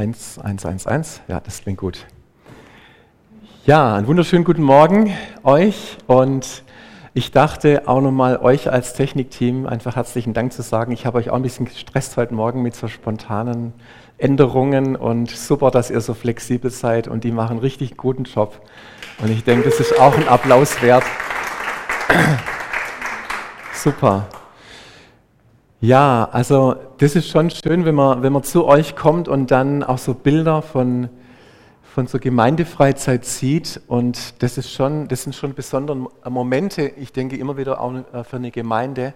1, 1, 1, 1. Ja, das klingt gut. Ja, einen wunderschönen guten Morgen euch und ich dachte auch nochmal euch als Technikteam einfach herzlichen Dank zu sagen. Ich habe euch auch ein bisschen gestresst heute Morgen mit so spontanen Änderungen und super, dass ihr so flexibel seid und die machen richtig guten Job. Und ich denke, das ist auch ein Applaus wert. super. Ja, also das ist schon schön, wenn man, wenn man zu euch kommt und dann auch so Bilder von, von so Gemeindefreizeit sieht. Und das, ist schon, das sind schon besondere Momente, ich denke immer wieder auch äh, für eine Gemeinde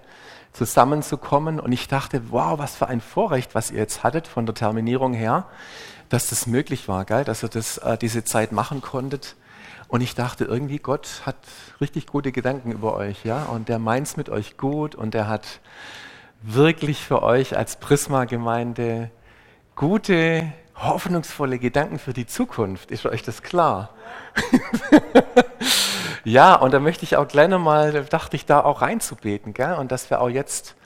zusammenzukommen. Und ich dachte, wow, was für ein Vorrecht, was ihr jetzt hattet von der Terminierung her, dass das möglich war, gell? dass ihr das, äh, diese Zeit machen konntet. Und ich dachte irgendwie, Gott hat richtig gute Gedanken über euch, ja, und der meint es mit euch gut und der hat wirklich für euch als Prisma-Gemeinde gute, hoffnungsvolle Gedanken für die Zukunft. Ist euch das klar? ja, und da möchte ich auch gleich nochmal, dachte ich da auch reinzubeten, gell? und dass wir auch jetzt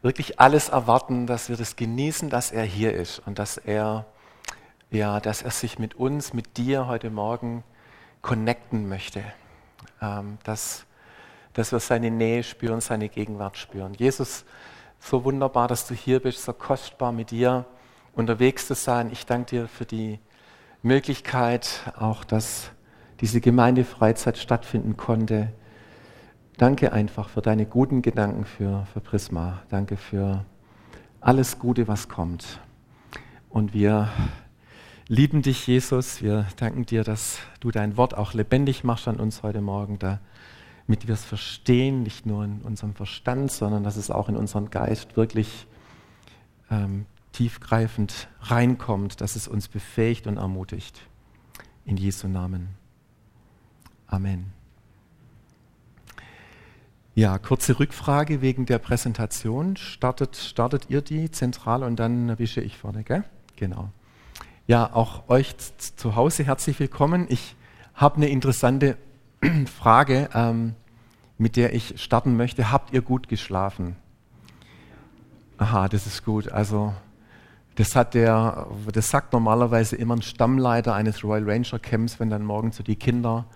wirklich alles erwarten, dass wir das genießen, dass er hier ist und dass er, ja, dass er sich mit uns, mit dir heute Morgen connecten möchte. Ähm, dass, dass wir seine Nähe spüren, seine Gegenwart spüren. Jesus so wunderbar, dass du hier bist, so kostbar mit dir unterwegs zu sein. Ich danke dir für die Möglichkeit, auch dass diese Gemeindefreizeit stattfinden konnte. Danke einfach für deine guten Gedanken für, für Prisma. Danke für alles Gute, was kommt. Und wir lieben dich, Jesus. Wir danken dir, dass du dein Wort auch lebendig machst an uns heute Morgen. Da damit wir es verstehen, nicht nur in unserem Verstand, sondern dass es auch in unseren Geist wirklich ähm, tiefgreifend reinkommt, dass es uns befähigt und ermutigt. In Jesu Namen. Amen. Ja, kurze Rückfrage wegen der Präsentation. Startet, startet ihr die zentral und dann wische ich vorne, gell? Genau. Ja, auch euch zu Hause herzlich willkommen. Ich habe eine interessante Frage, ähm, mit der ich starten möchte. Habt ihr gut geschlafen? Aha, das ist gut. Also das, hat der, das sagt normalerweise immer ein Stammleiter eines Royal Ranger Camps, wenn dann morgens so die Kinder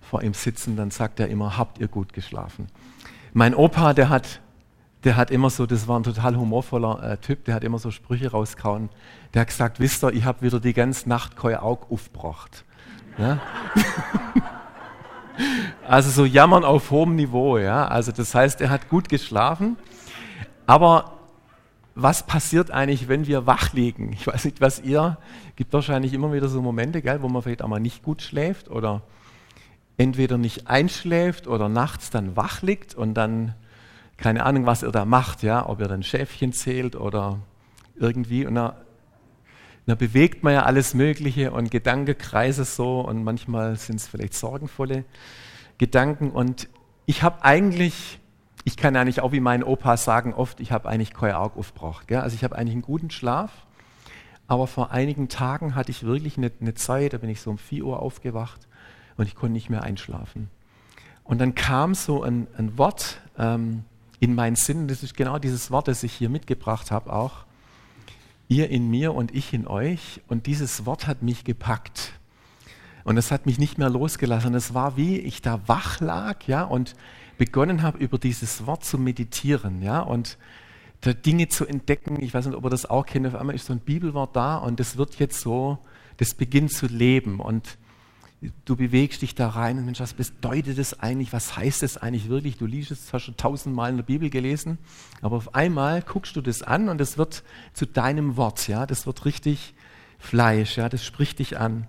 vor ihm sitzen, dann sagt er immer, habt ihr gut geschlafen? Mein Opa, der hat, der hat immer so, das war ein total humorvoller äh, Typ, der hat immer so Sprüche rausgehauen. Der hat gesagt, wisst ihr, ich habe wieder die ganze Nacht kein Auge aufgebracht. Ja? Also so jammern auf hohem Niveau, ja. Also das heißt, er hat gut geschlafen. Aber was passiert eigentlich, wenn wir wach liegen? Ich weiß nicht, was ihr, gibt wahrscheinlich immer wieder so Momente, gell, wo man vielleicht auch mal nicht gut schläft oder entweder nicht einschläft oder nachts dann wach liegt und dann keine Ahnung, was ihr da macht, ja, ob ihr dann Schäfchen zählt oder irgendwie und da, da bewegt man ja alles Mögliche und Gedanken kreisen so und manchmal sind es vielleicht sorgenvolle Gedanken. Und ich habe eigentlich, ich kann ja nicht auch wie mein Opa sagen, oft, ich habe eigentlich kein Auge aufgebracht. Gell? Also ich habe eigentlich einen guten Schlaf. Aber vor einigen Tagen hatte ich wirklich eine, eine Zeit, da bin ich so um 4 Uhr aufgewacht und ich konnte nicht mehr einschlafen. Und dann kam so ein, ein Wort ähm, in meinen Sinn, das ist genau dieses Wort, das ich hier mitgebracht habe auch. Ihr in mir und ich in euch. Und dieses Wort hat mich gepackt. Und es hat mich nicht mehr losgelassen. Es war wie ich da wach lag, ja, und begonnen habe, über dieses Wort zu meditieren, ja, und da Dinge zu entdecken. Ich weiß nicht, ob ihr das auch kennt. Auf einmal ist so ein Bibelwort da und das wird jetzt so, das beginnt zu leben und du bewegst dich da rein und Mensch, was bedeutet das eigentlich? Was heißt das eigentlich wirklich? Du liest es, hast schon tausendmal in der Bibel gelesen, aber auf einmal guckst du das an und es wird zu deinem Wort, ja, das wird richtig Fleisch, ja, das spricht dich an.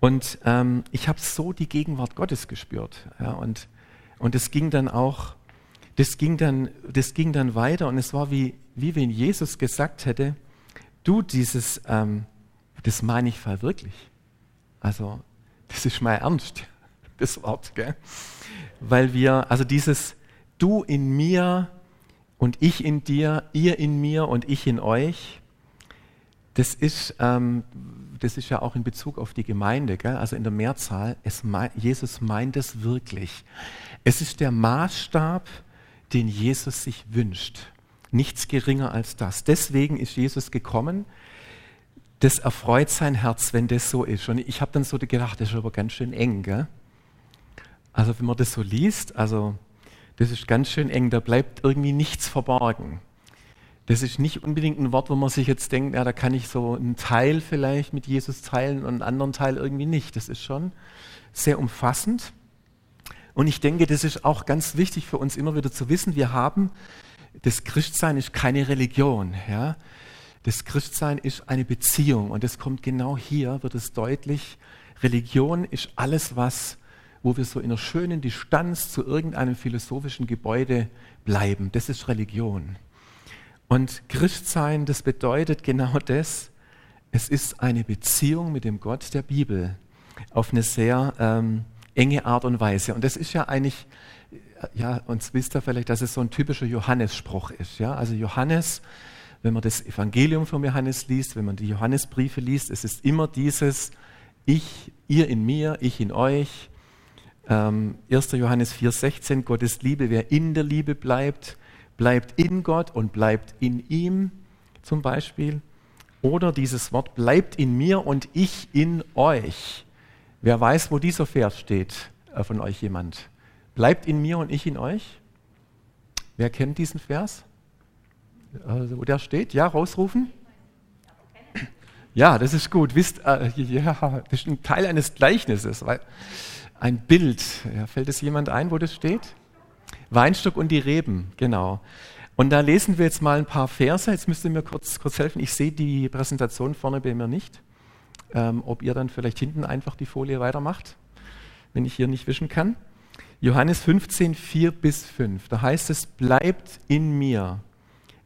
Und ähm, ich habe so die Gegenwart Gottes gespürt. Ja, und, und es ging dann auch, das ging dann, das ging dann weiter und es war wie, wie wenn Jesus gesagt hätte, du dieses, ähm, das meine ich wirklich. Also, das ist mal ernst, das Wort, gell? Weil wir, also dieses du in mir und ich in dir, ihr in mir und ich in euch, das ist, ähm, das ist ja auch in Bezug auf die Gemeinde, gell? also in der Mehrzahl, es, Jesus meint es wirklich. Es ist der Maßstab, den Jesus sich wünscht. Nichts geringer als das. Deswegen ist Jesus gekommen. Das erfreut sein Herz, wenn das so ist. Und ich habe dann so gedacht, das ist aber ganz schön eng. Gell? Also wenn man das so liest, also das ist ganz schön eng, da bleibt irgendwie nichts verborgen. Das ist nicht unbedingt ein Wort, wo man sich jetzt denkt, ja, da kann ich so einen Teil vielleicht mit Jesus teilen und einen anderen Teil irgendwie nicht. Das ist schon sehr umfassend. Und ich denke, das ist auch ganz wichtig für uns immer wieder zu wissen, wir haben, das Christsein ist keine Religion. Ja? Das Christsein ist eine Beziehung und das kommt genau hier, wird es deutlich. Religion ist alles, was, wo wir so in einer schönen Distanz zu irgendeinem philosophischen Gebäude bleiben. Das ist Religion. Und Christsein, das bedeutet genau das. Es ist eine Beziehung mit dem Gott der Bibel auf eine sehr ähm, enge Art und Weise. Und das ist ja eigentlich, ja, uns wisst ihr vielleicht, dass es so ein typischer Johannesspruch ist. Ja? Also Johannes, wenn man das Evangelium von Johannes liest, wenn man die Johannesbriefe liest, es ist immer dieses Ich, ihr in mir, ich in euch. Ähm, 1. Johannes 4,16, Gottes Liebe, wer in der Liebe bleibt, bleibt in Gott und bleibt in ihm zum Beispiel. Oder dieses Wort bleibt in mir und ich in euch. Wer weiß, wo dieser Vers steht äh, von euch jemand? Bleibt in mir und ich in euch? Wer kennt diesen Vers? Also, wo der steht? Ja, rausrufen? Ja, das ist gut. Wisst, äh, ja, das ist ein Teil eines Gleichnisses, weil ein Bild. Ja, fällt es jemand ein, wo das steht? Weinstock und die Reben, genau. Und da lesen wir jetzt mal ein paar Verse. Jetzt müsst ihr mir kurz, kurz helfen. Ich sehe die Präsentation vorne bei mir nicht ähm, ob ihr dann vielleicht hinten einfach die Folie weitermacht, wenn ich hier nicht wischen kann. Johannes 15, 4 bis 5. Da heißt es, bleibt in mir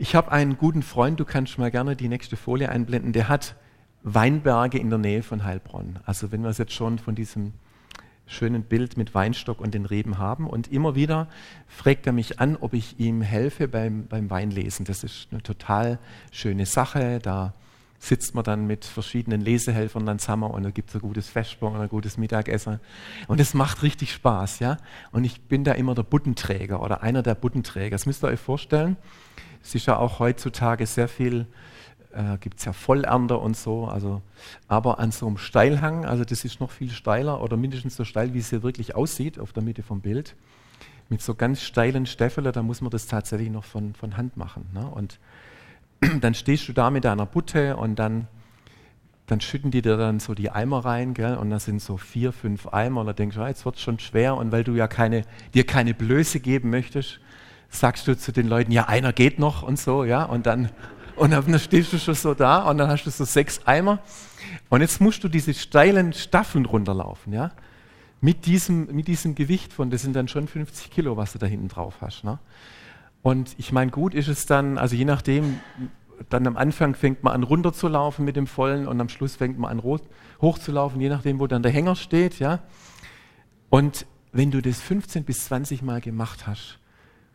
Ich habe einen guten Freund, du kannst mal gerne die nächste Folie einblenden, der hat Weinberge in der Nähe von Heilbronn. Also wenn wir es jetzt schon von diesem schönen Bild mit Weinstock und den Reben haben. Und immer wieder fragt er mich an, ob ich ihm helfe beim, beim Weinlesen. Das ist eine total schöne Sache. Da sitzt man dann mit verschiedenen Lesehelfern dann zusammen und da gibt es ein gutes Vesper und ein gutes Mittagessen. Und es macht richtig Spaß, ja. Und ich bin da immer der Buttenträger oder einer der Buttenträger. Das müsst ihr euch vorstellen. Es ist ja auch heutzutage sehr viel, äh, gibt es ja Vollernter und so, also, aber an so einem Steilhang, also das ist noch viel steiler oder mindestens so steil, wie es hier wirklich aussieht auf der Mitte vom Bild. Mit so ganz steilen Stäffeln, da muss man das tatsächlich noch von, von Hand machen. Ne? Und dann stehst du da mit deiner Butte und dann, dann schütten die dir dann so die Eimer rein, gell? und da sind so vier, fünf Eimer und da denkst du, ah, jetzt wird es schon schwer und weil du ja keine, dir keine Blöße geben möchtest, sagst du zu den Leuten, ja, einer geht noch und so, ja, und dann, und dann stehst du schon so da und dann hast du so sechs Eimer und jetzt musst du diese steilen Staffeln runterlaufen, ja, mit diesem, mit diesem Gewicht von, das sind dann schon 50 Kilo, was du da hinten drauf hast, ne? Und ich meine, gut ist es dann, also je nachdem, dann am Anfang fängt man an runterzulaufen mit dem Vollen und am Schluss fängt man an hochzulaufen, je nachdem, wo dann der Hänger steht. Ja? Und wenn du das 15 bis 20 Mal gemacht hast,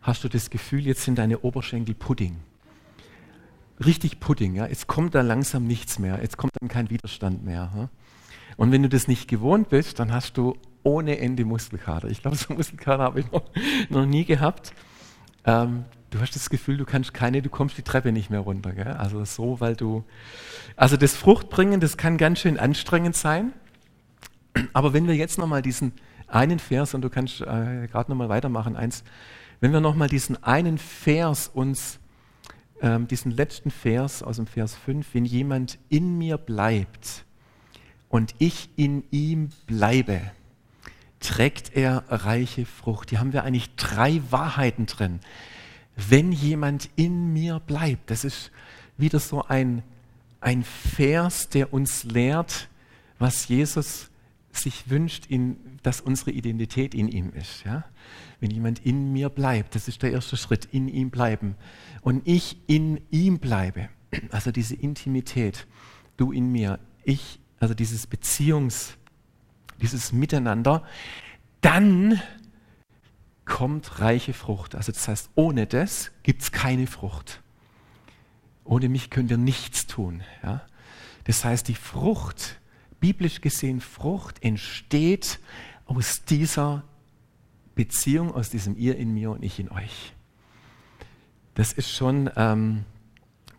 hast du das Gefühl, jetzt sind deine Oberschenkel Pudding. Richtig Pudding. Ja? Jetzt kommt da langsam nichts mehr. Jetzt kommt dann kein Widerstand mehr. Ja? Und wenn du das nicht gewohnt bist, dann hast du ohne Ende Muskelkater. Ich glaube, so Muskelkater habe ich noch, noch nie gehabt ähm, du hast das Gefühl, du kannst keine, du kommst die Treppe nicht mehr runter. Gell? Also so, weil du, also das Fruchtbringen, das kann ganz schön anstrengend sein. Aber wenn wir jetzt nochmal diesen einen Vers, und du kannst äh, gerade nochmal weitermachen, eins, wenn wir nochmal diesen einen Vers uns, ähm, diesen letzten Vers aus dem Vers 5, wenn jemand in mir bleibt und ich in ihm bleibe, trägt er reiche Frucht. Hier haben wir eigentlich drei Wahrheiten drin. Wenn jemand in mir bleibt, das ist wieder so ein, ein Vers, der uns lehrt, was Jesus sich wünscht, in, dass unsere Identität in ihm ist. Ja? Wenn jemand in mir bleibt, das ist der erste Schritt, in ihm bleiben. Und ich in ihm bleibe, also diese Intimität, du in mir, ich, also dieses Beziehungs- dieses Miteinander, dann kommt reiche Frucht. Also das heißt, ohne das gibt es keine Frucht. Ohne mich könnt ihr nichts tun. Ja? Das heißt, die Frucht, biblisch gesehen, Frucht entsteht aus dieser Beziehung, aus diesem Ihr in mir und ich in euch. Das ist schon, ähm,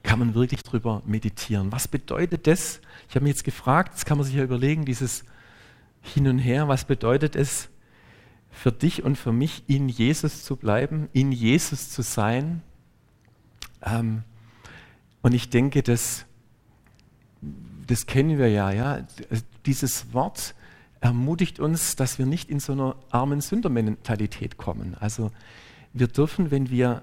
kann man wirklich drüber meditieren. Was bedeutet das? Ich habe mich jetzt gefragt, das kann man sich ja überlegen, dieses Hin und Her, was bedeutet es für dich und für mich, in Jesus zu bleiben, in Jesus zu sein? Ähm, und ich denke, das, das kennen wir ja, ja. Dieses Wort ermutigt uns, dass wir nicht in so einer armen Sündermentalität kommen. Also wir dürfen, wenn wir,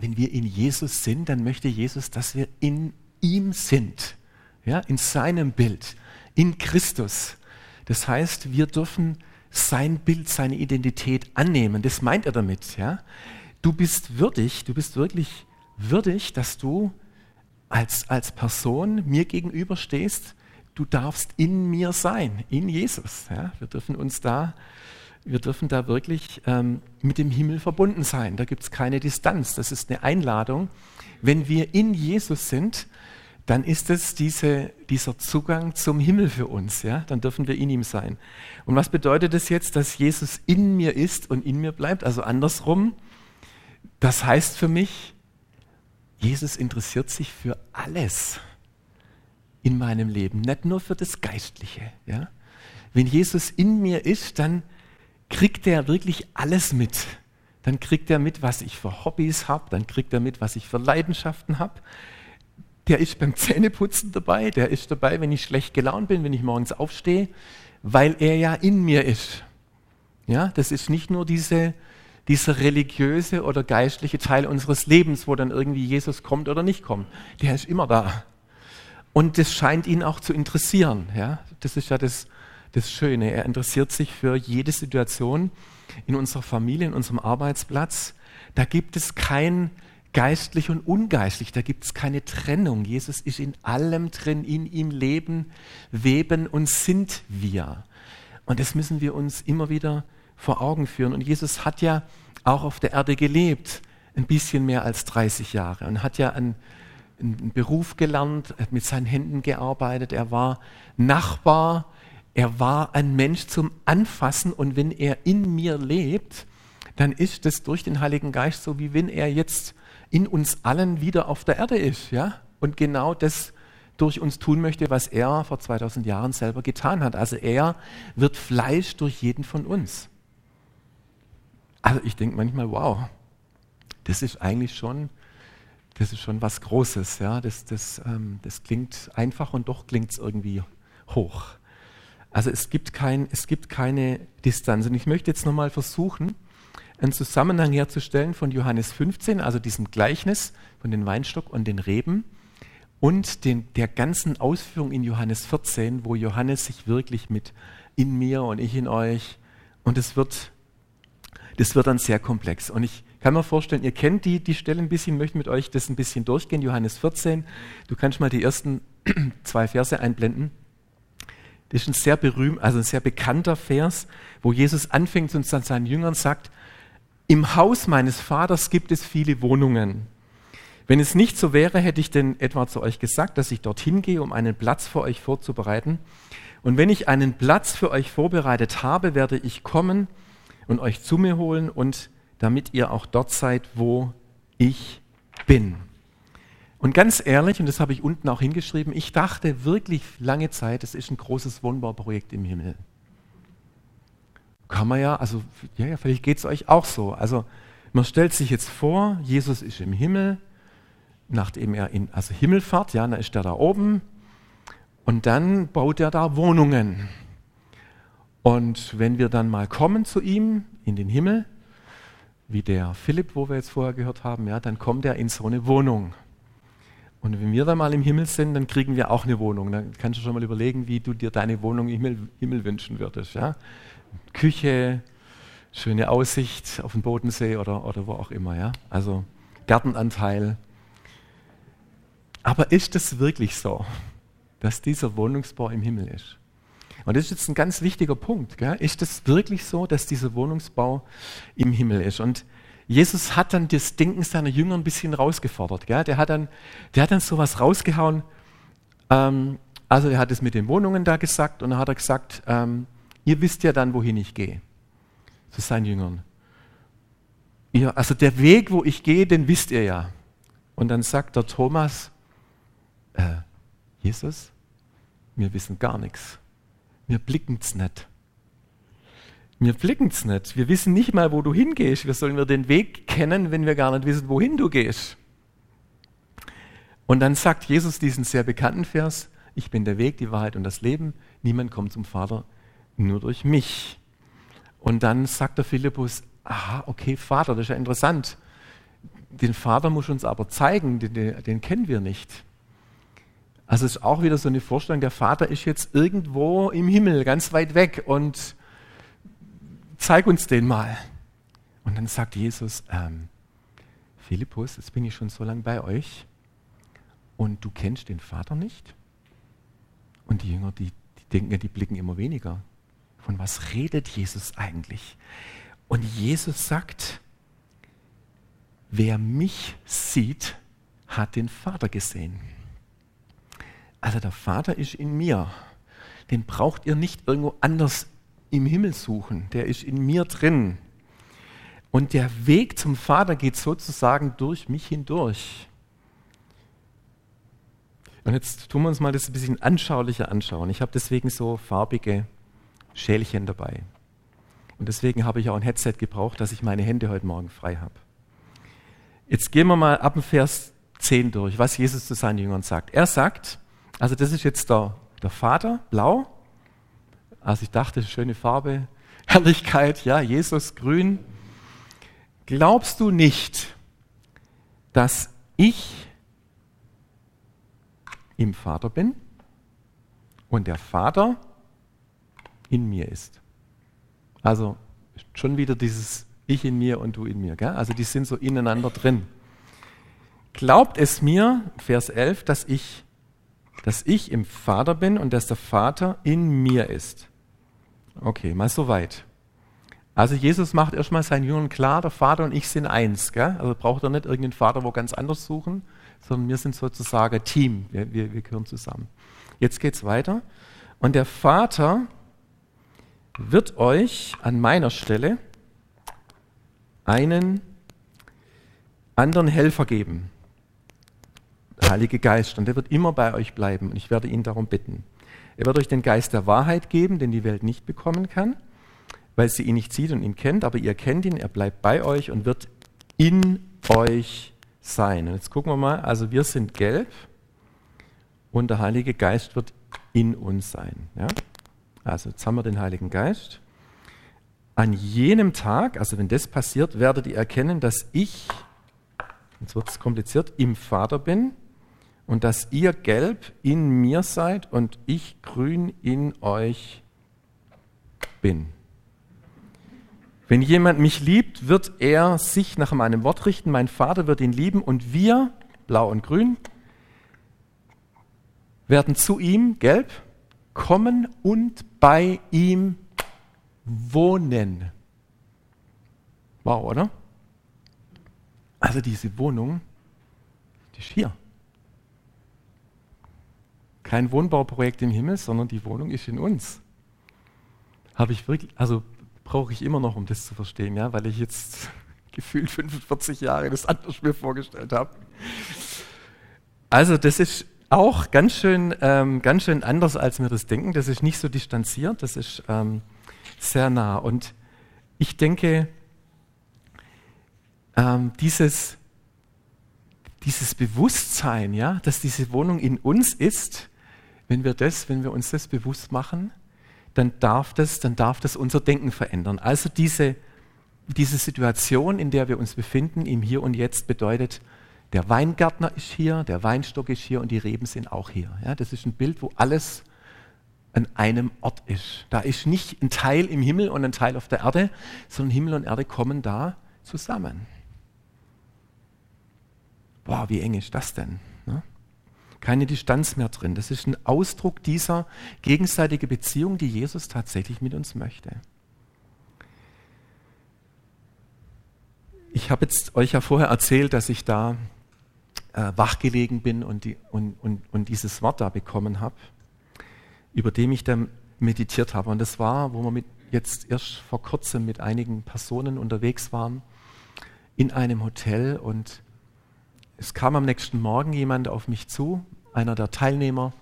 wenn wir in Jesus sind, dann möchte Jesus, dass wir in ihm sind, ja, in seinem Bild, in Christus. Das heißt, wir dürfen sein Bild, seine Identität annehmen. Das meint er damit. Ja? Du bist würdig, du bist wirklich würdig, dass du als, als Person mir gegenüber stehst. Du darfst in mir sein, in Jesus. Ja? Wir dürfen uns da, wir dürfen da wirklich ähm, mit dem Himmel verbunden sein. Da gibt es keine Distanz. Das ist eine Einladung. Wenn wir in Jesus sind, dann ist es diese, dieser Zugang zum Himmel für uns. Ja? Dann dürfen wir in ihm sein. Und was bedeutet es das jetzt, dass Jesus in mir ist und in mir bleibt? Also andersrum, das heißt für mich, Jesus interessiert sich für alles in meinem Leben, nicht nur für das Geistliche. Ja? Wenn Jesus in mir ist, dann kriegt er wirklich alles mit. Dann kriegt er mit, was ich für Hobbys habe, dann kriegt er mit, was ich für Leidenschaften habe der ist beim Zähneputzen dabei, der ist dabei, wenn ich schlecht gelaunt bin, wenn ich morgens aufstehe, weil er ja in mir ist. Ja, das ist nicht nur diese, dieser religiöse oder geistliche Teil unseres Lebens, wo dann irgendwie Jesus kommt oder nicht kommt. Der ist immer da. Und das scheint ihn auch zu interessieren. Ja, das ist ja das, das Schöne. Er interessiert sich für jede Situation in unserer Familie, in unserem Arbeitsplatz. Da gibt es kein geistlich und ungeistlich. Da gibt es keine Trennung. Jesus ist in allem drin, in ihm leben, weben und sind wir. Und das müssen wir uns immer wieder vor Augen führen. Und Jesus hat ja auch auf der Erde gelebt, ein bisschen mehr als 30 Jahre und hat ja einen, einen Beruf gelernt, hat mit seinen Händen gearbeitet, er war Nachbar, er war ein Mensch zum Anfassen und wenn er in mir lebt, dann ist es durch den Heiligen Geist so, wie wenn er jetzt in uns allen wieder auf der Erde ist, ja? Und genau das durch uns tun möchte, was er vor 2000 Jahren selber getan hat. Also er wird Fleisch durch jeden von uns. Also ich denke manchmal, wow, das ist eigentlich schon, das ist schon was Großes. Ja? Das, das, ähm, das klingt einfach und doch klingt es irgendwie hoch. Also es gibt, kein, es gibt keine Distanz. Und ich möchte jetzt nochmal versuchen, einen Zusammenhang herzustellen von Johannes 15, also diesem Gleichnis von den Weinstock und den Reben, und den, der ganzen Ausführung in Johannes 14, wo Johannes sich wirklich mit in mir und ich in euch, und es wird, das wird dann sehr komplex. Und ich kann mir vorstellen, ihr kennt die, die Stelle ein bisschen, möchte mit euch das ein bisschen durchgehen. Johannes 14, du kannst mal die ersten zwei Verse einblenden. Das ist ein sehr berühmt, also ein sehr bekannter Vers, wo Jesus anfängt und dann seinen Jüngern sagt, im Haus meines Vaters gibt es viele Wohnungen. Wenn es nicht so wäre, hätte ich denn etwa zu euch gesagt, dass ich dorthin gehe, um einen Platz für euch vorzubereiten. Und wenn ich einen Platz für euch vorbereitet habe, werde ich kommen und euch zu mir holen und damit ihr auch dort seid, wo ich bin. Und ganz ehrlich, und das habe ich unten auch hingeschrieben, ich dachte wirklich lange Zeit, es ist ein großes Wohnbauprojekt im Himmel. Kann man ja, also ja, ja vielleicht geht es euch auch so. Also man stellt sich jetzt vor, Jesus ist im Himmel, nachdem er in also Himmelfahrt, ja, dann ist er da oben und dann baut er da Wohnungen. Und wenn wir dann mal kommen zu ihm in den Himmel, wie der Philipp, wo wir jetzt vorher gehört haben, ja, dann kommt er in so eine Wohnung. Und wenn wir dann mal im Himmel sind, dann kriegen wir auch eine Wohnung. Dann kannst du schon mal überlegen, wie du dir deine Wohnung im Himmel, Himmel wünschen würdest. Ja? Küche, schöne Aussicht auf den Bodensee oder, oder wo auch immer. Ja? Also Gartenanteil. Aber ist es wirklich so, dass dieser Wohnungsbau im Himmel ist? Und das ist jetzt ein ganz wichtiger Punkt. Gell? Ist es wirklich so, dass dieser Wohnungsbau im Himmel ist? Und Jesus hat dann das Denken seiner Jünger ein bisschen rausgefordert. Gell? Der, hat dann, der hat dann sowas rausgehauen. Ähm, also er hat es mit den Wohnungen da gesagt und dann hat er gesagt, ähm, ihr wisst ja dann, wohin ich gehe. Zu seinen Jüngern. Ihr, also der Weg, wo ich gehe, den wisst ihr ja. Und dann sagt der Thomas, äh, Jesus, wir wissen gar nichts. Wir blicken es nicht. Wir blicken es nicht. Wir wissen nicht mal, wo du hingehst. Wie sollen wir den Weg kennen, wenn wir gar nicht wissen, wohin du gehst? Und dann sagt Jesus diesen sehr bekannten Vers, ich bin der Weg, die Wahrheit und das Leben. Niemand kommt zum Vater nur durch mich. Und dann sagt der Philippus, aha, okay, Vater, das ist ja interessant. Den Vater muss uns aber zeigen, den, den kennen wir nicht. Also es ist auch wieder so eine Vorstellung, der Vater ist jetzt irgendwo im Himmel, ganz weit weg und zeig uns den mal. Und dann sagt Jesus, ähm, Philippus, jetzt bin ich schon so lange bei euch und du kennst den Vater nicht? Und die Jünger, die, die denken, die blicken immer weniger. Von was redet Jesus eigentlich? Und Jesus sagt, wer mich sieht, hat den Vater gesehen. Also der Vater ist in mir. Den braucht ihr nicht irgendwo anders im Himmel suchen. Der ist in mir drin. Und der Weg zum Vater geht sozusagen durch mich hindurch. Und jetzt tun wir uns mal das ein bisschen anschaulicher anschauen. Ich habe deswegen so farbige Schälchen dabei. Und deswegen habe ich auch ein Headset gebraucht, dass ich meine Hände heute Morgen frei habe. Jetzt gehen wir mal ab dem Vers 10 durch, was Jesus zu seinen Jüngern sagt. Er sagt, also das ist jetzt der, der Vater, blau. Also ich dachte, schöne Farbe, Herrlichkeit, ja, Jesus, grün. Glaubst du nicht, dass ich im Vater bin und der Vater in mir ist? Also schon wieder dieses Ich in mir und du in mir. Gell? Also die sind so ineinander drin. Glaubt es mir, Vers 11, dass ich dass ich im Vater bin und dass der Vater in mir ist. Okay, mal so weit. Also Jesus macht erstmal seinen Jüngern klar, der Vater und ich sind eins. Gell? Also braucht er nicht irgendeinen Vater wo ganz anders suchen, sondern wir sind sozusagen Team. Wir, wir, wir gehören zusammen. Jetzt geht es weiter. Und der Vater wird euch an meiner Stelle einen anderen Helfer geben, Heilige Geist, und der wird immer bei euch bleiben und ich werde ihn darum bitten. Er wird euch den Geist der Wahrheit geben, den die Welt nicht bekommen kann, weil sie ihn nicht sieht und ihn kennt, aber ihr kennt ihn, er bleibt bei euch und wird in euch sein. Und jetzt gucken wir mal, also wir sind gelb und der Heilige Geist wird in uns sein. Ja? Also jetzt haben wir den Heiligen Geist. An jenem Tag, also wenn das passiert, werdet ihr erkennen, dass ich, jetzt wird es kompliziert, im Vater bin und dass ihr gelb in mir seid und ich grün in euch bin. Wenn jemand mich liebt, wird er sich nach meinem Wort richten, mein Vater wird ihn lieben und wir, blau und grün, werden zu ihm, gelb, kommen und bei ihm wohnen. Wow, oder? Also diese Wohnung, die ist hier. Kein Wohnbauprojekt im Himmel, sondern die Wohnung ist in uns. Habe ich wirklich, also brauche ich immer noch, um das zu verstehen, ja, weil ich jetzt gefühlt 45 Jahre das anders mir vorgestellt habe. Also das ist auch ganz schön, ähm, ganz schön anders, als wir das denken. Das ist nicht so distanziert, das ist ähm, sehr nah. Und ich denke, ähm, dieses, dieses Bewusstsein, ja, dass diese Wohnung in uns ist, wenn wir das, wenn wir uns das bewusst machen, dann darf das, dann darf das unser Denken verändern. Also diese, diese Situation, in der wir uns befinden, im Hier und Jetzt bedeutet, der Weingärtner ist hier, der Weinstock ist hier und die Reben sind auch hier. Ja, das ist ein Bild, wo alles an einem Ort ist. Da ist nicht ein Teil im Himmel und ein Teil auf der Erde, sondern Himmel und Erde kommen da zusammen. Boah, wie eng ist das denn? Keine Distanz mehr drin. Das ist ein Ausdruck dieser gegenseitigen Beziehung, die Jesus tatsächlich mit uns möchte. Ich habe jetzt euch ja vorher erzählt, dass ich da äh, wachgelegen bin und, die, und, und, und dieses Wort da bekommen habe, über dem ich dann meditiert habe. Und das war, wo wir mit, jetzt erst vor kurzem mit einigen Personen unterwegs waren, in einem Hotel und es kam am nächsten Morgen jemand auf mich zu, einer der Teilnehmer,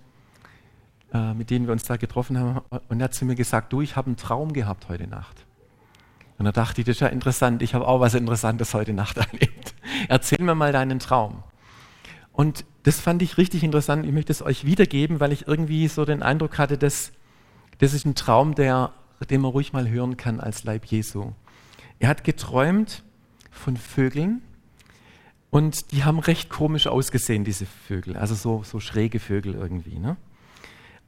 äh, mit denen wir uns da getroffen haben, und er hat zu mir gesagt, du, ich habe einen Traum gehabt heute Nacht. Und da dachte ich, das ist ja interessant, ich habe auch was Interessantes heute Nacht erlebt. Erzähl mir mal deinen Traum. Und das fand ich richtig interessant. Ich möchte es euch wiedergeben, weil ich irgendwie so den Eindruck hatte, dass das ist ein Traum, der, den man ruhig mal hören kann als Leib Jesu. Er hat geträumt von Vögeln und die haben recht komisch ausgesehen, diese Vögel, also so, so schräge Vögel irgendwie. Ne?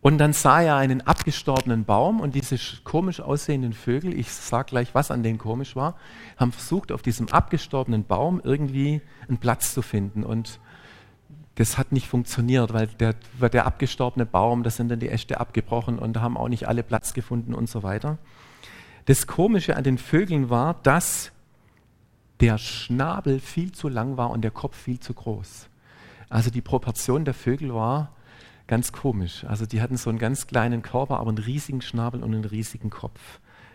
Und dann sah er einen abgestorbenen Baum und diese komisch aussehenden Vögel, ich sage gleich, was an denen komisch war, haben versucht, auf diesem abgestorbenen Baum irgendwie einen Platz zu finden. Und das hat nicht funktioniert, weil der, der abgestorbene Baum, da sind dann die Äste abgebrochen und haben auch nicht alle Platz gefunden und so weiter. Das Komische an den Vögeln war, dass der Schnabel viel zu lang war und der Kopf viel zu groß. Also die Proportion der Vögel war ganz komisch. Also die hatten so einen ganz kleinen Körper, aber einen riesigen Schnabel und einen riesigen Kopf.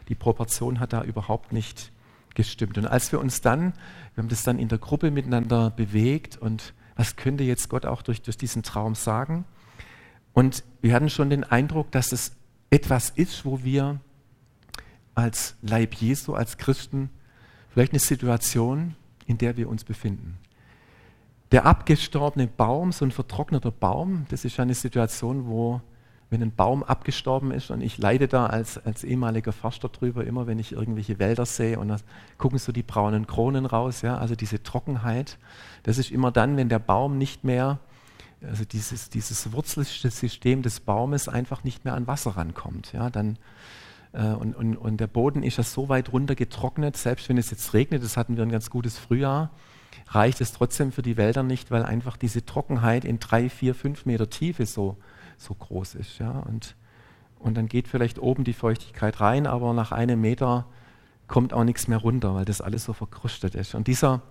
Die Proportion hat da überhaupt nicht gestimmt. Und als wir uns dann, wir haben das dann in der Gruppe miteinander bewegt und was könnte jetzt Gott auch durch, durch diesen Traum sagen? Und wir hatten schon den Eindruck, dass es etwas ist, wo wir als Leib Jesu, als Christen, vielleicht eine Situation, in der wir uns befinden. Der abgestorbene Baum, so ein vertrockneter Baum, das ist eine Situation, wo, wenn ein Baum abgestorben ist, und ich leide da als, als ehemaliger Förster drüber, immer wenn ich irgendwelche Wälder sehe und da gucken so die braunen Kronen raus, ja, also diese Trockenheit, das ist immer dann, wenn der Baum nicht mehr, also dieses, dieses Wurzelsystem des Baumes einfach nicht mehr an Wasser rankommt. Ja, dann, und, und, und der Boden ist ja so weit runter getrocknet, selbst wenn es jetzt regnet, das hatten wir ein ganz gutes Frühjahr, reicht es trotzdem für die Wälder nicht, weil einfach diese Trockenheit in drei, vier, fünf Meter Tiefe so, so groß ist. Ja? Und, und dann geht vielleicht oben die Feuchtigkeit rein, aber nach einem Meter kommt auch nichts mehr runter, weil das alles so verkrustet ist. Und dieser,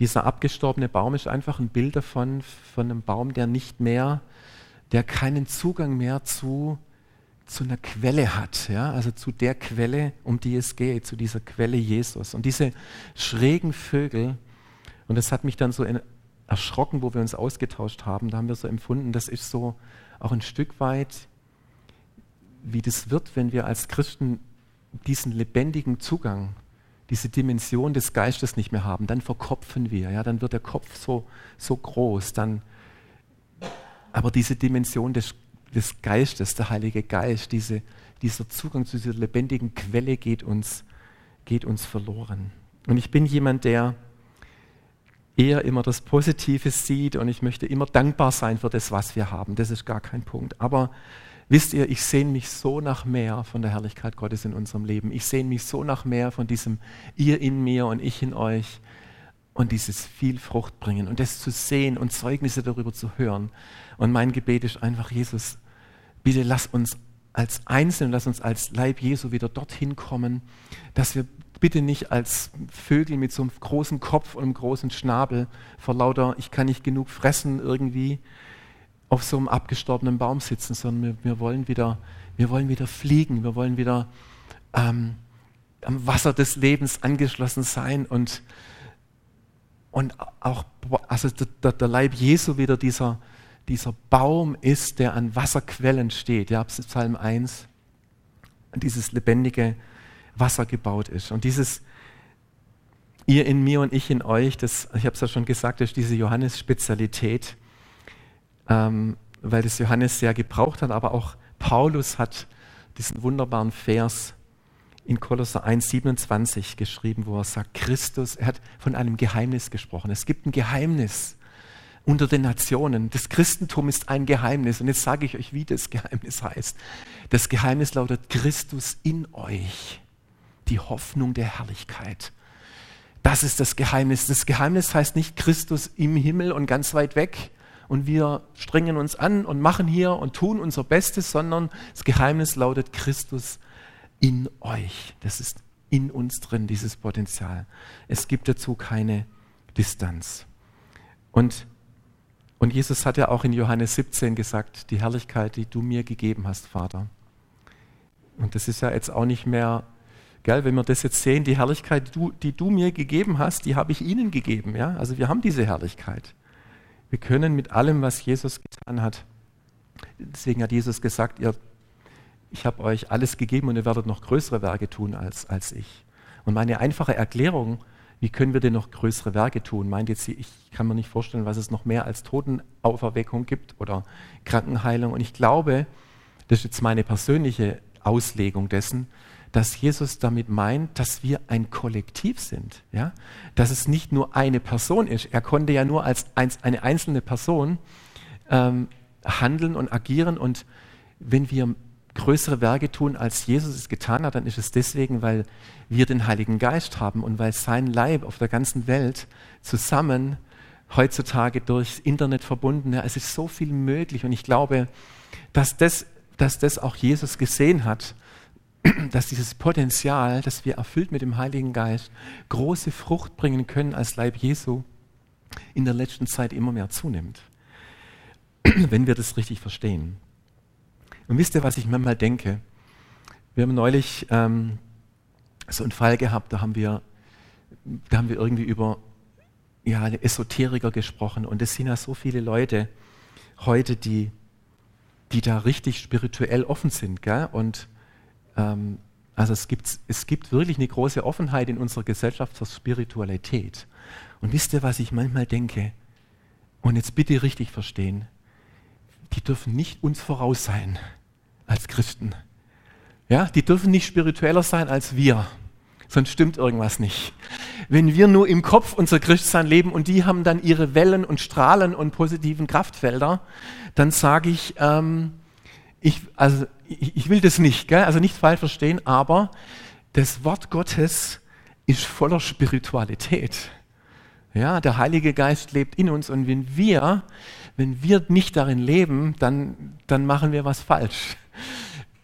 dieser abgestorbene Baum ist einfach ein Bild davon, von einem Baum, der nicht mehr, der keinen Zugang mehr zu, zu einer Quelle hat, ja? also zu der Quelle, um die es geht, zu dieser Quelle Jesus. Und diese schrägen Vögel, und das hat mich dann so erschrocken, wo wir uns ausgetauscht haben, da haben wir so empfunden, das ist so auch ein Stück weit, wie das wird, wenn wir als Christen diesen lebendigen Zugang diese Dimension des Geistes nicht mehr haben, dann verkopfen wir, ja, dann wird der Kopf so, so groß, dann, aber diese Dimension des, des Geistes, der Heilige Geist, diese, dieser Zugang zu dieser lebendigen Quelle geht uns, geht uns verloren. Und ich bin jemand, der eher immer das Positive sieht und ich möchte immer dankbar sein für das, was wir haben. Das ist gar kein Punkt. Aber Wisst ihr, ich sehne mich so nach mehr von der Herrlichkeit Gottes in unserem Leben. Ich sehne mich so nach mehr von diesem ihr in mir und ich in euch und dieses viel Frucht bringen und das zu sehen und Zeugnisse darüber zu hören. Und mein Gebet ist einfach, Jesus, bitte lass uns als Einzelne, lass uns als Leib Jesu wieder dorthin kommen, dass wir bitte nicht als Vögel mit so einem großen Kopf und einem großen Schnabel vor lauter, ich kann nicht genug fressen irgendwie, auf so einem abgestorbenen Baum sitzen, sondern wir, wir wollen, wieder, wir wollen wieder fliegen, wir wollen wieder ähm, am Wasser des Lebens angeschlossen sein und, und auch, also der, der Leib Jesu wieder dieser, dieser Baum ist, der an Wasserquellen steht. Ja, Psalm 1, dieses lebendige Wasser gebaut ist. Und dieses ihr in mir und ich in euch, das, ich habe es ja schon gesagt, ist diese Johannes-Spezialität ähm, weil das Johannes sehr gebraucht hat, aber auch Paulus hat diesen wunderbaren Vers in Kolosser 1,27 geschrieben, wo er sagt, Christus, er hat von einem Geheimnis gesprochen. Es gibt ein Geheimnis unter den Nationen. Das Christentum ist ein Geheimnis. Und jetzt sage ich euch, wie das Geheimnis heißt. Das Geheimnis lautet Christus in euch, die Hoffnung der Herrlichkeit. Das ist das Geheimnis. Das Geheimnis heißt nicht Christus im Himmel und ganz weit weg, und wir strengen uns an und machen hier und tun unser Bestes, sondern das Geheimnis lautet Christus in euch. Das ist in uns drin, dieses Potenzial. Es gibt dazu keine Distanz. Und, und Jesus hat ja auch in Johannes 17 gesagt, die Herrlichkeit, die du mir gegeben hast, Vater. Und das ist ja jetzt auch nicht mehr, gell, wenn wir das jetzt sehen, die Herrlichkeit, die du, die du mir gegeben hast, die habe ich ihnen gegeben. Ja? Also wir haben diese Herrlichkeit. Wir können mit allem, was Jesus getan hat, deswegen hat Jesus gesagt, ihr ich habe euch alles gegeben und ihr werdet noch größere Werke tun als, als ich. Und meine einfache Erklärung, wie können wir denn noch größere Werke tun, meint jetzt, ich kann mir nicht vorstellen, was es noch mehr als Totenauferweckung gibt oder Krankenheilung. Und ich glaube, das ist jetzt meine persönliche Auslegung dessen, dass Jesus damit meint, dass wir ein Kollektiv sind, ja? dass es nicht nur eine Person ist. Er konnte ja nur als eine einzelne Person ähm, handeln und agieren und wenn wir größere Werke tun, als Jesus es getan hat, dann ist es deswegen, weil wir den Heiligen Geist haben und weil sein Leib auf der ganzen Welt zusammen heutzutage durchs Internet verbunden, ja, es ist so viel möglich und ich glaube, dass das, dass das auch Jesus gesehen hat, dass dieses Potenzial, das wir erfüllt mit dem Heiligen Geist, große Frucht bringen können als Leib Jesu, in der letzten Zeit immer mehr zunimmt, wenn wir das richtig verstehen. Und wisst ihr, was ich manchmal denke? Wir haben neulich ähm, so einen Fall gehabt, da haben wir, da haben wir irgendwie über ja, Esoteriker gesprochen. Und es sind ja so viele Leute heute, die, die da richtig spirituell offen sind. Gell? Und ähm, also es gibt, es gibt wirklich eine große Offenheit in unserer Gesellschaft zur Spiritualität. Und wisst ihr, was ich manchmal denke? Und jetzt bitte richtig verstehen. Die dürfen nicht uns voraus sein als Christen. Ja, die dürfen nicht spiritueller sein als wir, sonst stimmt irgendwas nicht. Wenn wir nur im Kopf unser Christsein leben und die haben dann ihre Wellen und Strahlen und positiven Kraftfelder, dann sage ich, ähm, ich, also, ich, ich, will das nicht, gell? also nicht falsch verstehen, aber das Wort Gottes ist voller Spiritualität. Ja, der Heilige Geist lebt in uns und wenn wir, wenn wir nicht darin leben, dann, dann machen wir was falsch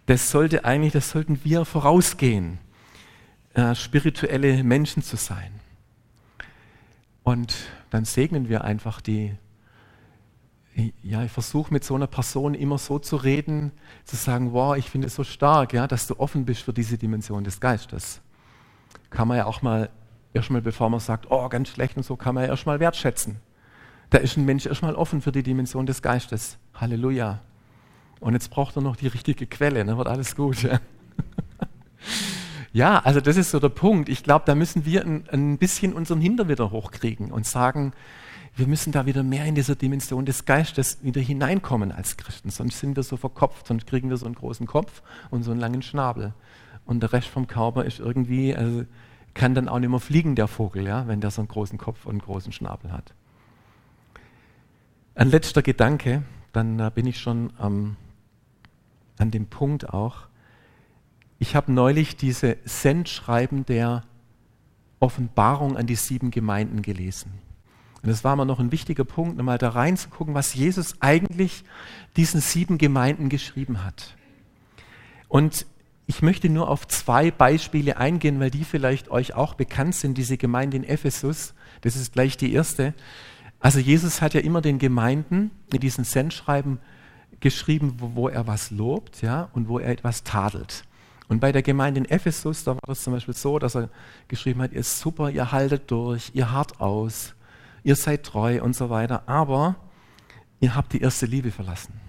das sollte eigentlich, das sollten wir vorausgehen, äh, spirituelle Menschen zu sein. Und dann segnen wir einfach die, ja, ich versuche mit so einer Person immer so zu reden, zu sagen, wow, ich finde es so stark, ja, dass du offen bist für diese Dimension des Geistes. Kann man ja auch mal, erstmal bevor man sagt, oh, ganz schlecht und so, kann man ja erstmal wertschätzen. Da ist ein Mensch erstmal offen für die Dimension des Geistes. Halleluja. Und jetzt braucht er noch die richtige Quelle, dann wird alles gut. Ja, ja also das ist so der Punkt. Ich glaube, da müssen wir ein, ein bisschen unseren Hinter wieder hochkriegen und sagen, wir müssen da wieder mehr in dieser Dimension des Geistes wieder hineinkommen als Christen. Sonst sind wir so verkopft, sonst kriegen wir so einen großen Kopf und so einen langen Schnabel. Und der Rest vom Körper ist irgendwie, also kann dann auch nicht mehr fliegen, der Vogel, ja, wenn der so einen großen Kopf und einen großen Schnabel hat. Ein letzter Gedanke, dann äh, bin ich schon am an dem Punkt auch. Ich habe neulich diese Sendschreiben der Offenbarung an die sieben Gemeinden gelesen. Und das war mir noch ein wichtiger Punkt, nochmal da reinzugucken, was Jesus eigentlich diesen sieben Gemeinden geschrieben hat. Und ich möchte nur auf zwei Beispiele eingehen, weil die vielleicht euch auch bekannt sind, diese Gemeinde in Ephesus. Das ist gleich die erste. Also Jesus hat ja immer den Gemeinden in diesen Sendschreiben geschrieben, wo, wo, er was lobt ja, und wo er etwas tadelt. Und bei der Gemeinde in Ephesus, da war das zum Beispiel so, dass er geschrieben hat, ihr ist super, ihr haltet durch, ihr hart aus, ihr seid treu und so weiter, aber ihr habt die erste Liebe verlassen.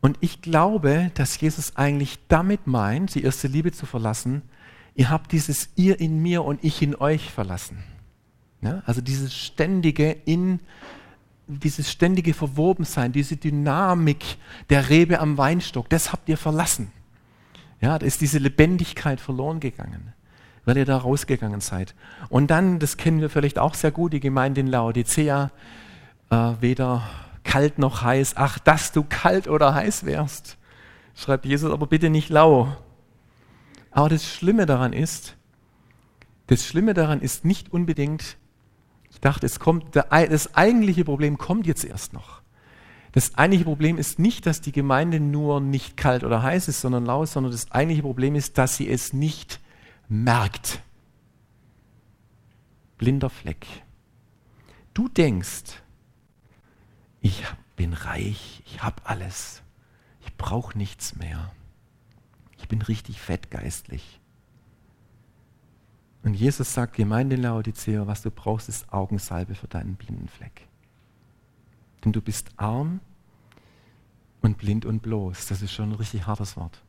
Und ich glaube, dass Jesus eigentlich damit meint, die erste Liebe zu verlassen, ihr habt dieses ihr in mir und ich in euch verlassen. Ja, also dieses ständige in dieses ständige Verwobensein, diese Dynamik der Rebe am Weinstock, das habt ihr verlassen. Ja, da ist diese Lebendigkeit verloren gegangen, weil ihr da rausgegangen seid. Und dann, das kennen wir vielleicht auch sehr gut, die Gemeinde in Laodicea, äh, weder kalt noch heiß. Ach, dass du kalt oder heiß wärst, schreibt Jesus, aber bitte nicht lau. Aber das Schlimme daran ist, das Schlimme daran ist nicht unbedingt Ich dachte, es kommt, das eigentliche Problem kommt jetzt erst noch. Das eigentliche Problem ist nicht, dass die Gemeinde nur nicht kalt oder heiß ist, sondern laut, sondern das eigentliche Problem ist, dass sie es nicht merkt. Blinder Fleck. Du denkst, ich bin reich, ich habe alles, ich brauche nichts mehr. Ich bin richtig fett geistlich. Und Jesus sagt, Gemeinde Laodicea, was du brauchst, ist Augensalbe für deinen blinden Fleck. Denn du bist arm und blind und bloß. Das ist schon ein richtig hartes Wort.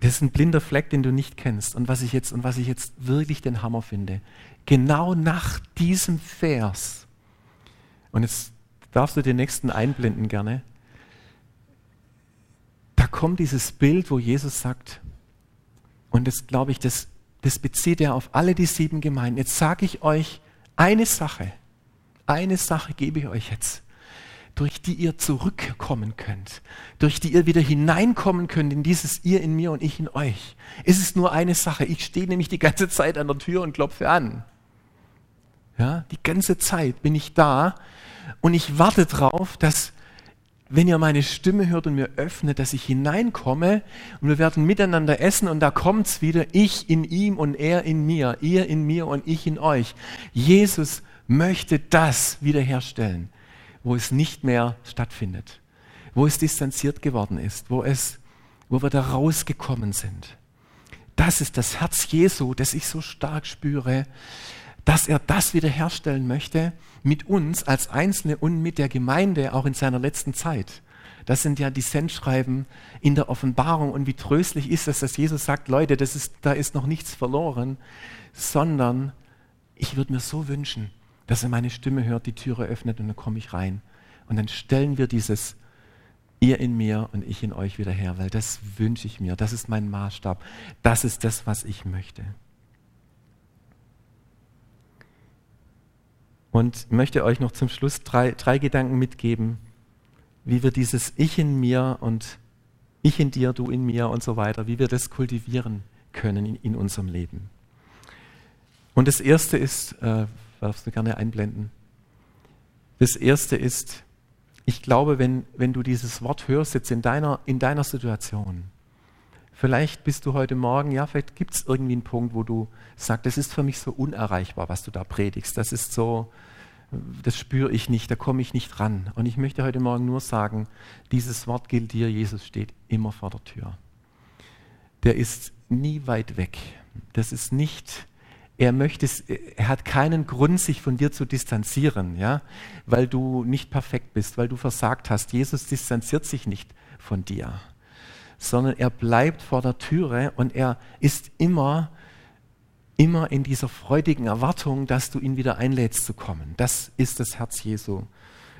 Das ist ein blinder Fleck, den du nicht kennst. Und was ich jetzt, und was ich jetzt wirklich den Hammer finde, genau nach diesem Vers, und jetzt darfst du den nächsten einblenden gerne, da kommt dieses Bild, wo Jesus sagt, und das glaube ich, das, das bezieht er auf alle die sieben Gemeinden. Jetzt sage ich euch eine Sache, eine Sache gebe ich euch jetzt, durch die ihr zurückkommen könnt, durch die ihr wieder hineinkommen könnt in dieses ihr in mir und ich in euch. Es ist nur eine Sache. Ich stehe nämlich die ganze Zeit an der Tür und klopfe an. Ja, die ganze Zeit bin ich da und ich warte darauf, dass wenn ihr meine Stimme hört und mir öffnet, dass ich hineinkomme und wir werden miteinander essen und da kommt's wieder, ich in ihm und er in mir, ihr in mir und ich in euch. Jesus möchte das wiederherstellen, wo es nicht mehr stattfindet, wo es distanziert geworden ist, wo, es, wo wir da rausgekommen sind. Das ist das Herz Jesu, das ich so stark spüre, dass er das wiederherstellen möchte mit uns als Einzelne und mit der Gemeinde auch in seiner letzten Zeit. Das sind ja die Sendschreiben in der Offenbarung. Und wie tröstlich ist es, dass Jesus sagt, Leute, das ist, da ist noch nichts verloren, sondern ich würde mir so wünschen, dass er meine Stimme hört, die Türe öffnet und dann komme ich rein. Und dann stellen wir dieses ihr in mir und ich in euch wieder her, weil das wünsche ich mir. Das ist mein Maßstab. Das ist das, was ich möchte. Und möchte euch noch zum Schluss drei, drei Gedanken mitgeben, wie wir dieses Ich in mir und ich in dir, du in mir und so weiter, wie wir das kultivieren können in, in unserem Leben. Und das erste ist, äh, darfst du gerne einblenden. Das erste ist, ich glaube, wenn, wenn du dieses Wort hörst jetzt in deiner, in deiner Situation, vielleicht bist du heute Morgen, ja, vielleicht gibt es irgendwie einen Punkt, wo du sagst, das ist für mich so unerreichbar, was du da predigst. Das ist so, das spüre ich nicht, da komme ich nicht ran. Und ich möchte heute Morgen nur sagen, dieses Wort gilt dir, Jesus steht immer vor der Tür. Der ist nie weit weg. Das ist nicht er möchte, er hat keinen Grund, sich von dir zu distanzieren, ja, weil du nicht perfekt bist, weil du versagt hast. Jesus distanziert sich nicht von dir, sondern er bleibt vor der Türe und er ist immer, immer in dieser freudigen Erwartung, dass du ihn wieder einlädst zu kommen. Das ist das Herz Jesu,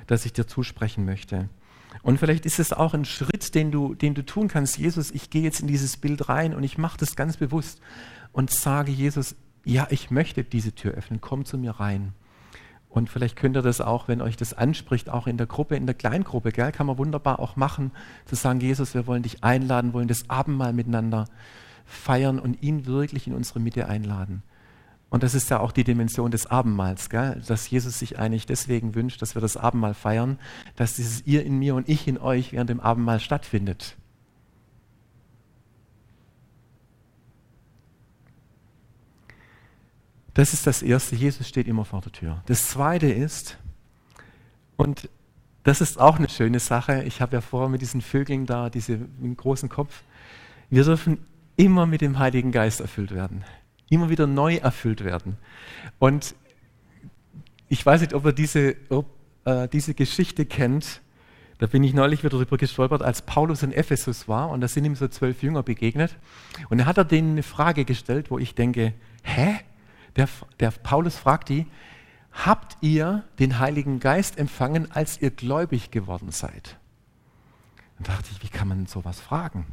das ich dir zusprechen möchte. Und vielleicht ist es auch ein Schritt, den du, den du tun kannst. Jesus, ich gehe jetzt in dieses Bild rein und ich mache das ganz bewusst und sage, Jesus, ja, ich möchte diese Tür öffnen, komm zu mir rein. Und vielleicht könnt ihr das auch, wenn euch das anspricht, auch in der Gruppe, in der Kleingruppe, gell, kann man wunderbar auch machen, zu sagen, Jesus, wir wollen dich einladen, wollen das Abendmahl miteinander feiern und ihn wirklich in unsere Mitte einladen. Und das ist ja auch die Dimension des Abendmahls, gell? dass Jesus sich eigentlich deswegen wünscht, dass wir das Abendmahl feiern, dass dieses ihr in mir und ich in euch während dem Abendmahl stattfindet. Das ist das Erste. Jesus steht immer vor der Tür. Das Zweite ist, und das ist auch eine schöne Sache, ich habe ja vorher mit diesen Vögeln da, diese mit großen Kopf, wir dürfen immer mit dem Heiligen Geist erfüllt werden. Immer wieder neu erfüllt werden. Und ich weiß nicht, ob ihr diese, ob, äh, diese Geschichte kennt. Da bin ich neulich wieder darüber gestolpert, als Paulus in Ephesus war und da sind ihm so zwölf Jünger begegnet. Und er hat er denen eine Frage gestellt, wo ich denke, hä? Der, der Paulus fragt die, habt ihr den Heiligen Geist empfangen, als ihr gläubig geworden seid? Dann dachte ich, wie kann man sowas fragen?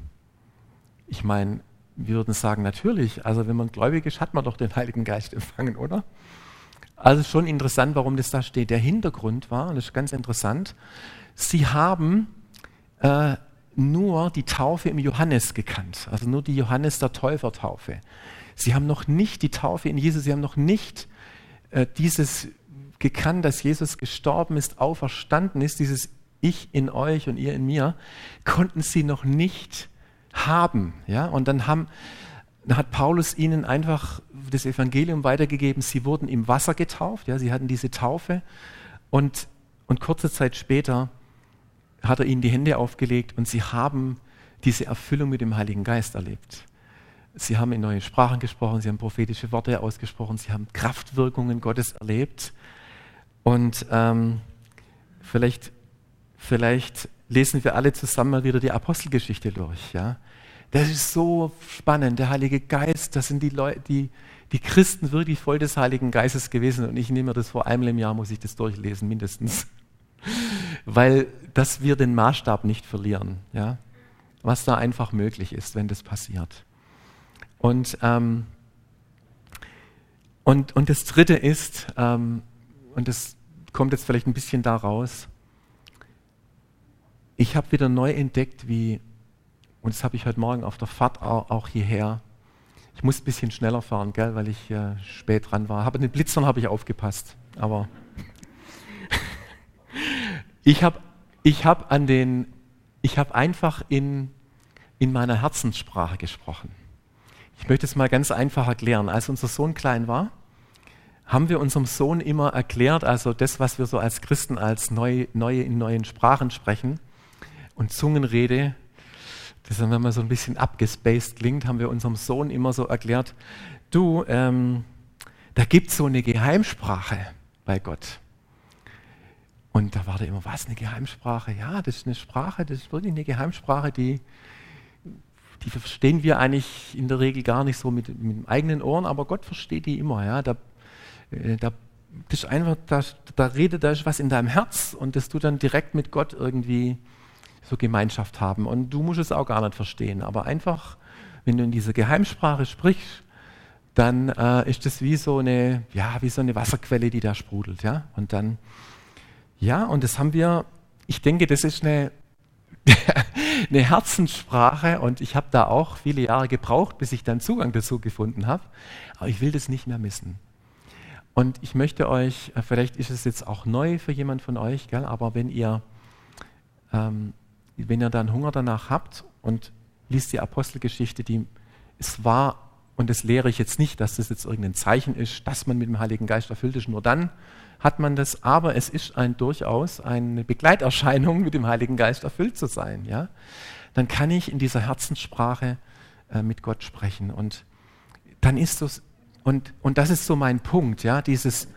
Ich meine, wir würden sagen, natürlich, also wenn man gläubig ist, hat man doch den Heiligen Geist empfangen, oder? Also schon interessant, warum das da steht. Der Hintergrund war, und das ist ganz interessant, sie haben äh, nur die Taufe im Johannes gekannt, also nur die Johannes der Täufertaufe. Sie haben noch nicht die Taufe in Jesus, sie haben noch nicht äh, dieses gekannt, dass Jesus gestorben ist, auferstanden ist, dieses Ich in euch und ihr in mir, konnten sie noch nicht haben. Ja? Und dann haben, hat Paulus ihnen einfach das Evangelium weitergegeben. Sie wurden im Wasser getauft, ja? sie hatten diese Taufe. Und, und kurze Zeit später hat er ihnen die Hände aufgelegt und sie haben diese Erfüllung mit dem Heiligen Geist erlebt. Sie haben in neuen Sprachen gesprochen, sie haben prophetische Worte ausgesprochen, sie haben Kraftwirkungen Gottes erlebt. Und ähm, vielleicht, vielleicht lesen wir alle zusammen mal wieder die Apostelgeschichte durch. Ja? Das ist so spannend. Der Heilige Geist, das sind die Leute, die, die Christen wirklich voll des Heiligen Geistes gewesen. Und ich nehme mir das vor einmal im Jahr, muss ich das durchlesen, mindestens. Weil, dass wir den Maßstab nicht verlieren. Ja? Was da einfach möglich ist, wenn das passiert. Und, ähm, und, und das Dritte ist, ähm, und das kommt jetzt vielleicht ein bisschen da raus, ich habe wieder neu entdeckt, wie, und das habe ich heute Morgen auf der Fahrt auch, hierher, ich muss ein bisschen schneller fahren, gell, weil ich äh, spät dran war. Aber den Blitzern habe ich aufgepasst. Aber ich habe ich hab an den, ich habe einfach in, in meiner Herzenssprache gesprochen. Ich möchte es mal ganz einfach erklären. Als unser Sohn klein war, haben wir unserem Sohn immer erklärt, also das, was wir so als Christen als neu, neue in neuen Sprachen sprechen, und Zungenrede, das dann, man so ein bisschen abgespaced klingt, haben wir unserem Sohn immer so erklärt, du, ähm, da gibt es so eine Geheimsprache bei Gott. Und da war der immer, was, eine Geheimsprache? Ja, das ist eine Sprache, das ist wirklich eine Geheimsprache, die, die verstehen wir eigentlich in der Regel gar nicht so mit, mit dem eigenen Ohren, aber Gott versteht die immer. Ja? Da, äh, da, das einfach, da, da redet da ist was in deinem Herz und das du dann direkt mit Gott irgendwie so Gemeinschaft haben. Und du musst es auch gar nicht verstehen, aber einfach, wenn du in dieser Geheimsprache sprichst, dann äh, ist das wie so eine, ja, wie so eine Wasserquelle, die da sprudelt, ja. Und dann, ja, und das haben wir, ich denke, das ist eine, eine Herzenssprache und ich habe da auch viele Jahre gebraucht, bis ich dann Zugang dazu gefunden habe. Aber ich will das nicht mehr missen. Und ich möchte euch, äh, vielleicht ist es jetzt auch neu für jemand von euch, gell, aber wenn ihr ähm, wenn ihr dann Hunger danach habt und liest die Apostelgeschichte, die es war, und das lehre ich jetzt nicht, dass das jetzt irgendein Zeichen ist, dass man mit dem Heiligen Geist erfüllt ist, nur dann hat man das, aber es ist ein, durchaus eine Begleiterscheinung, mit dem Heiligen Geist erfüllt zu sein. Ja? Dann kann ich in dieser Herzenssprache äh, mit Gott sprechen. Und dann ist das, und, und das ist so mein Punkt, ja, dieses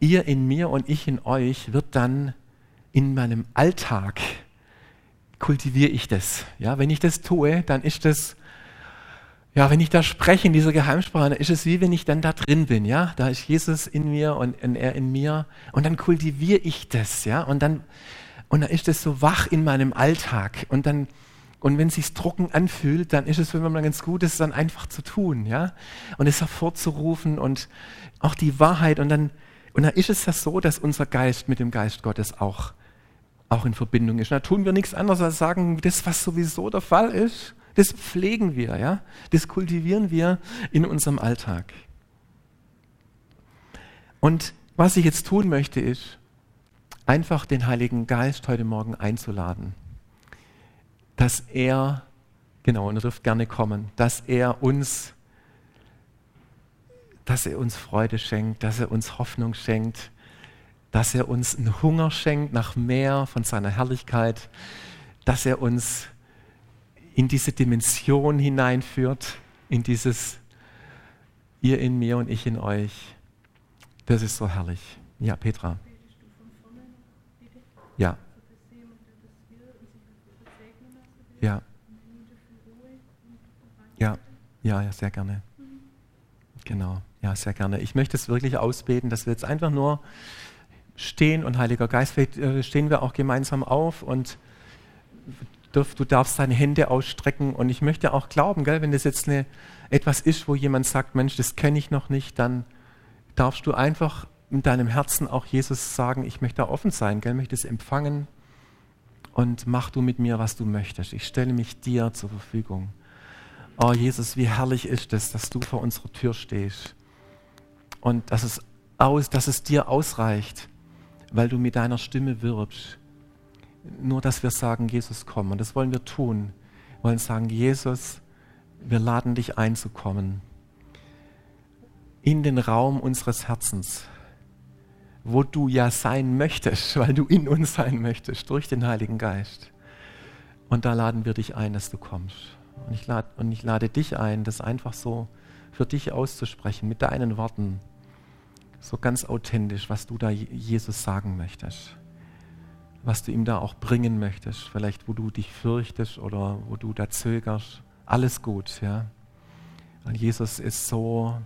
ihr in mir und ich in euch wird dann in meinem Alltag kultiviere ich das. Ja, wenn ich das tue, dann ist das, ja, wenn ich da spreche in dieser Geheimsprache, dann ist es wie wenn ich dann da drin bin, ja. Da ist Jesus in mir und, und er in mir und dann kultiviere ich das, ja. Und dann, und dann ist das so wach in meinem Alltag und dann, und wenn es sich trocken anfühlt, dann ist es wenn man ganz gut, es dann einfach zu tun, ja. Und es hervorzurufen und auch die Wahrheit und dann, und dann ist es ja so, dass unser Geist mit dem Geist Gottes auch auch in Verbindung ist. Da tun wir nichts anderes als sagen, das, was sowieso der Fall ist, das pflegen wir, ja? das kultivieren wir in unserem Alltag. Und was ich jetzt tun möchte, ist, einfach den Heiligen Geist heute Morgen einzuladen, dass er, genau, und er dürft gerne kommen, dass er uns, dass er uns Freude schenkt, dass er uns Hoffnung schenkt, dass er uns einen Hunger schenkt nach mehr von seiner Herrlichkeit, dass er uns in diese Dimension hineinführt, in dieses ihr in mir und ich in euch. Das ist so herrlich. Ja, Petra. Ja. Ja. Ja, ja, ja, sehr gerne. Genau, ja, sehr gerne. Ich möchte es wirklich ausbeten, dass wir jetzt einfach nur stehen und Heiliger Geist, vielleicht äh, stehen wir auch gemeinsam auf und du darfst deine Hände ausstrecken und ich möchte auch glauben, gell, wenn das jetzt eine, etwas ist, wo jemand sagt, Mensch, das kenne ich noch nicht, dann darfst du einfach in deinem Herzen auch Jesus sagen, ich möchte da offen sein, gell, möchte es empfangen und mach du mit mir, was du möchtest. Ich stelle mich dir zur Verfügung. Oh Jesus, wie herrlich ist es, dass du vor unserer Tür stehst und dass es aus, dass es dir ausreicht, weil du mit deiner Stimme wirbst. Nur, dass wir sagen, Jesus, komm. Und das wollen wir tun. Wir wollen sagen, Jesus, wir laden dich einzukommen in den Raum unseres Herzens, wo du ja sein möchtest, weil du in uns sein möchtest, durch den Heiligen Geist. Und da laden wir dich ein, dass du kommst. Und ich, lade, und ich lade dich ein, das einfach so für dich auszusprechen, mit deinen Worten, so ganz authentisch, was du da Jesus sagen möchtest, was du ihm da auch bringen möchtest, vielleicht wo du dich fürchtest oder wo du da zögerst. Alles gut, ja. Und Jesus ist so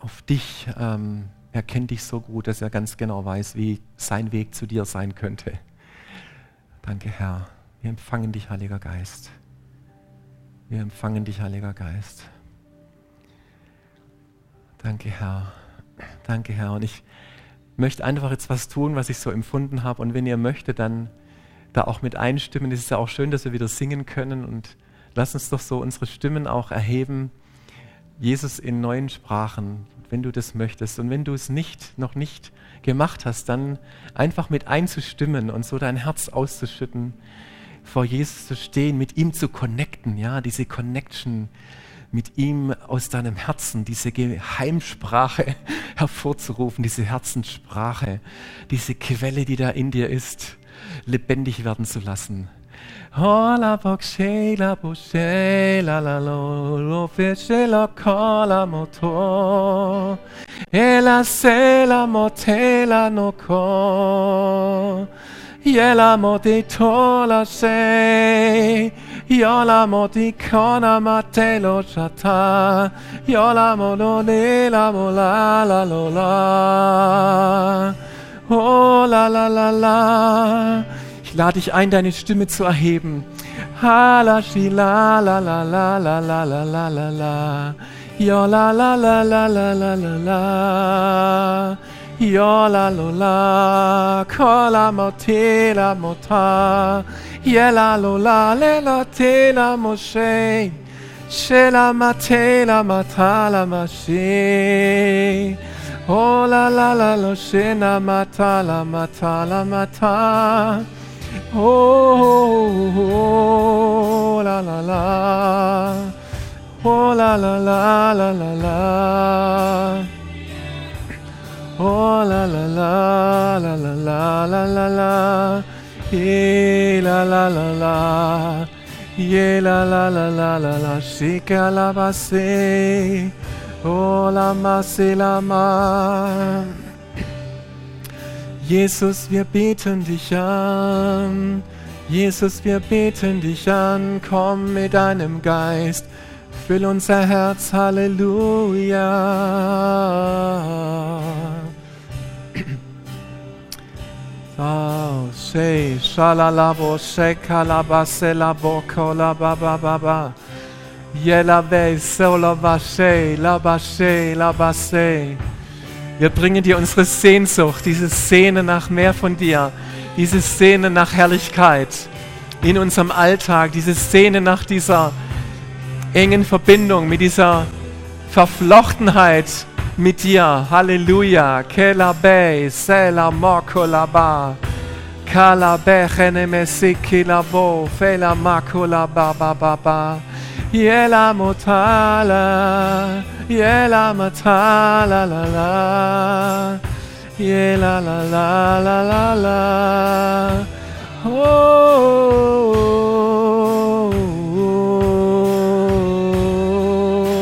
auf dich, ähm, er kennt dich so gut, dass er ganz genau weiß, wie sein Weg zu dir sein könnte. Danke, Herr. Wir empfangen dich, Heiliger Geist. Wir empfangen dich, Heiliger Geist. Danke, Herr. Danke, Herr. Und ich möchte einfach jetzt was tun, was ich so empfunden habe. Und wenn ihr möchtet, dann da auch mit einstimmen. Es ist ja auch schön, dass wir wieder singen können. Und lass uns doch so unsere Stimmen auch erheben. Jesus in neuen Sprachen, wenn du das möchtest. Und wenn du es nicht, noch nicht gemacht hast, dann einfach mit einzustimmen und so dein Herz auszuschütten vor Jesus zu stehen, mit ihm zu connecten, ja, diese Connection mit ihm aus deinem Herzen diese Geheimsprache hervorzurufen, diese Herzenssprache, diese Quelle, die da in dir ist, lebendig werden zu lassen. Yela mo de tola sei yola moti kona matelo chata, yola ne la mola la lo la. Oh la la la la. Ich lade dich ein, deine Stimme zu erheben. Ha la la la la la la la la la la la. Yo la la la la la la la la. Yola lola, kola motela mota, yela lola lela tela moshe, shela matela matala mashe. Oh la la la lo shena matala matala mata. Oh, oh, oh la la la. Oh la la la la la la. Oh la la la la la la la la la Ye la la la la Ye la la la la la la Shika la base Oh la mase la ma Jesus, wir beten dich an. Jesus, wir beten dich an. Komm mit deinem Geist. Füll unser Herz. Halleluja. Wir bringen dir unsere Sehnsucht, diese Sehne nach mehr von dir, diese Sehne nach Herrlichkeit in unserem Alltag, diese Sehne nach dieser engen Verbindung, mit dieser Verflochtenheit mit dir. Halleluja. Kelabe, sela mokolaba. Kalabe, chenemesiki labo, fela makolaba, ba ba ba. Yela motala, yela matala la la. Yela la la la la la. Oh.